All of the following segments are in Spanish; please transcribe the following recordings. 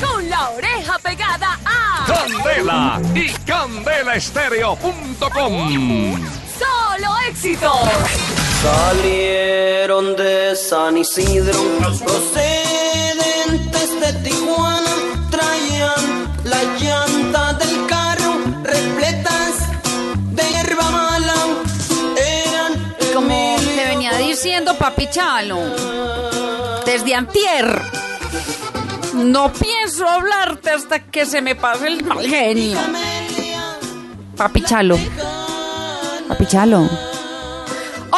con la oreja pegada a Candela y candelaestereo.com. Solo Éxitos. Salieron de San Isidro, procedentes de Tijuana, traían la llanta del carro repletas de hierba mala. Eran Como te venía diciendo Papi Chalo, desde antier, no pienso hablarte hasta que se me pase el mal genio. Papi Chalo, Papi Chalo.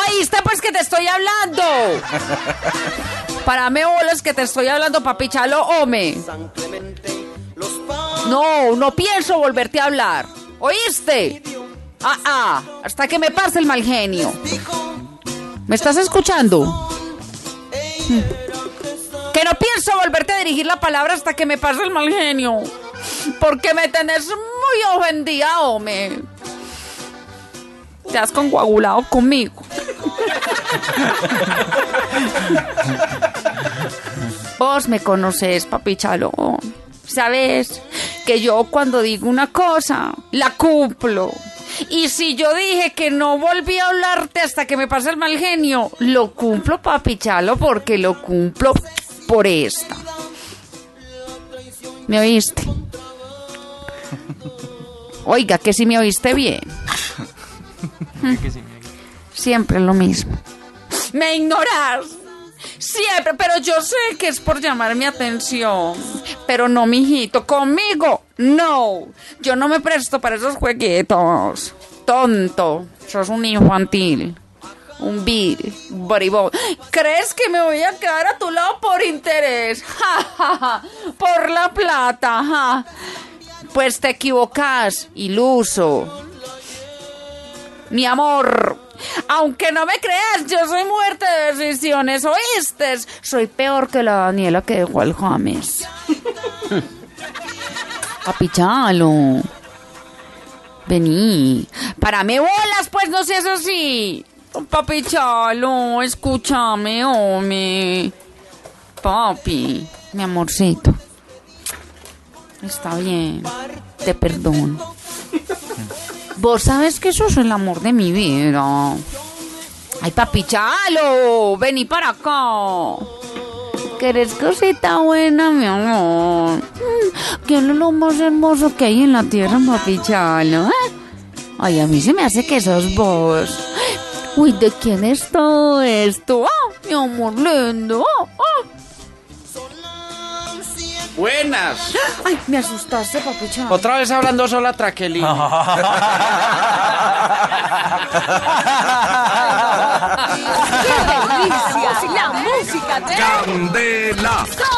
Oíste pues que te estoy hablando. Párame bolas que te estoy hablando, Papi Chalo, home. No, no pienso volverte a hablar. ¿Oíste? Ah, ah, hasta que me pase el mal genio. ¿Me estás escuchando? Hmm. Que no pienso volverte a dirigir la palabra hasta que me pase el mal genio. Porque me tenés muy ofendida, hombre. Te has concoagulado conmigo. Vos me conoces, papi Chalo. Sabes que yo cuando digo una cosa, la cumplo. Y si yo dije que no volví a hablarte hasta que me pase el mal genio, lo cumplo, papi Chalo, porque lo cumplo por esta. ¿Me oíste? Oiga, que si me oíste bien. Siempre lo mismo. Me ignoras. Siempre, pero yo sé que es por llamar mi atención. Pero no, mijito, conmigo, no. Yo no me presto para esos jueguitos. Tonto, sos un infantil. Un vil, bribón. ¿Crees que me voy a quedar a tu lado por interés? Ja. Por la plata. Pues te equivocas, iluso. Mi amor, aunque no me creas, yo soy muerte de decisiones, ¿oíste? Soy peor que la Daniela que dejó al James. Papichalo. Vení. Párame bolas, pues no seas así. Papichalo, escúchame, hombre. Papi, mi amorcito. Está bien. Te perdono. Vos sabes que eso es el amor de mi vida. Ay, papi Chalo, vení para acá. ¿Querés cosita buena, mi amor? Mm, ¿Qué es lo más hermoso que hay en la tierra, papi Chalo? eh? Ay, a mí se me hace que sos vos. Uy, ¿de quién es todo esto? Ah, mi amor lindo. ah, ah. Buenas. Ay, me asustaste, papi Chalo. Otra vez hablando sola Traquelín. ¡Qué delicia! La música de Candela. Solo Éxitos.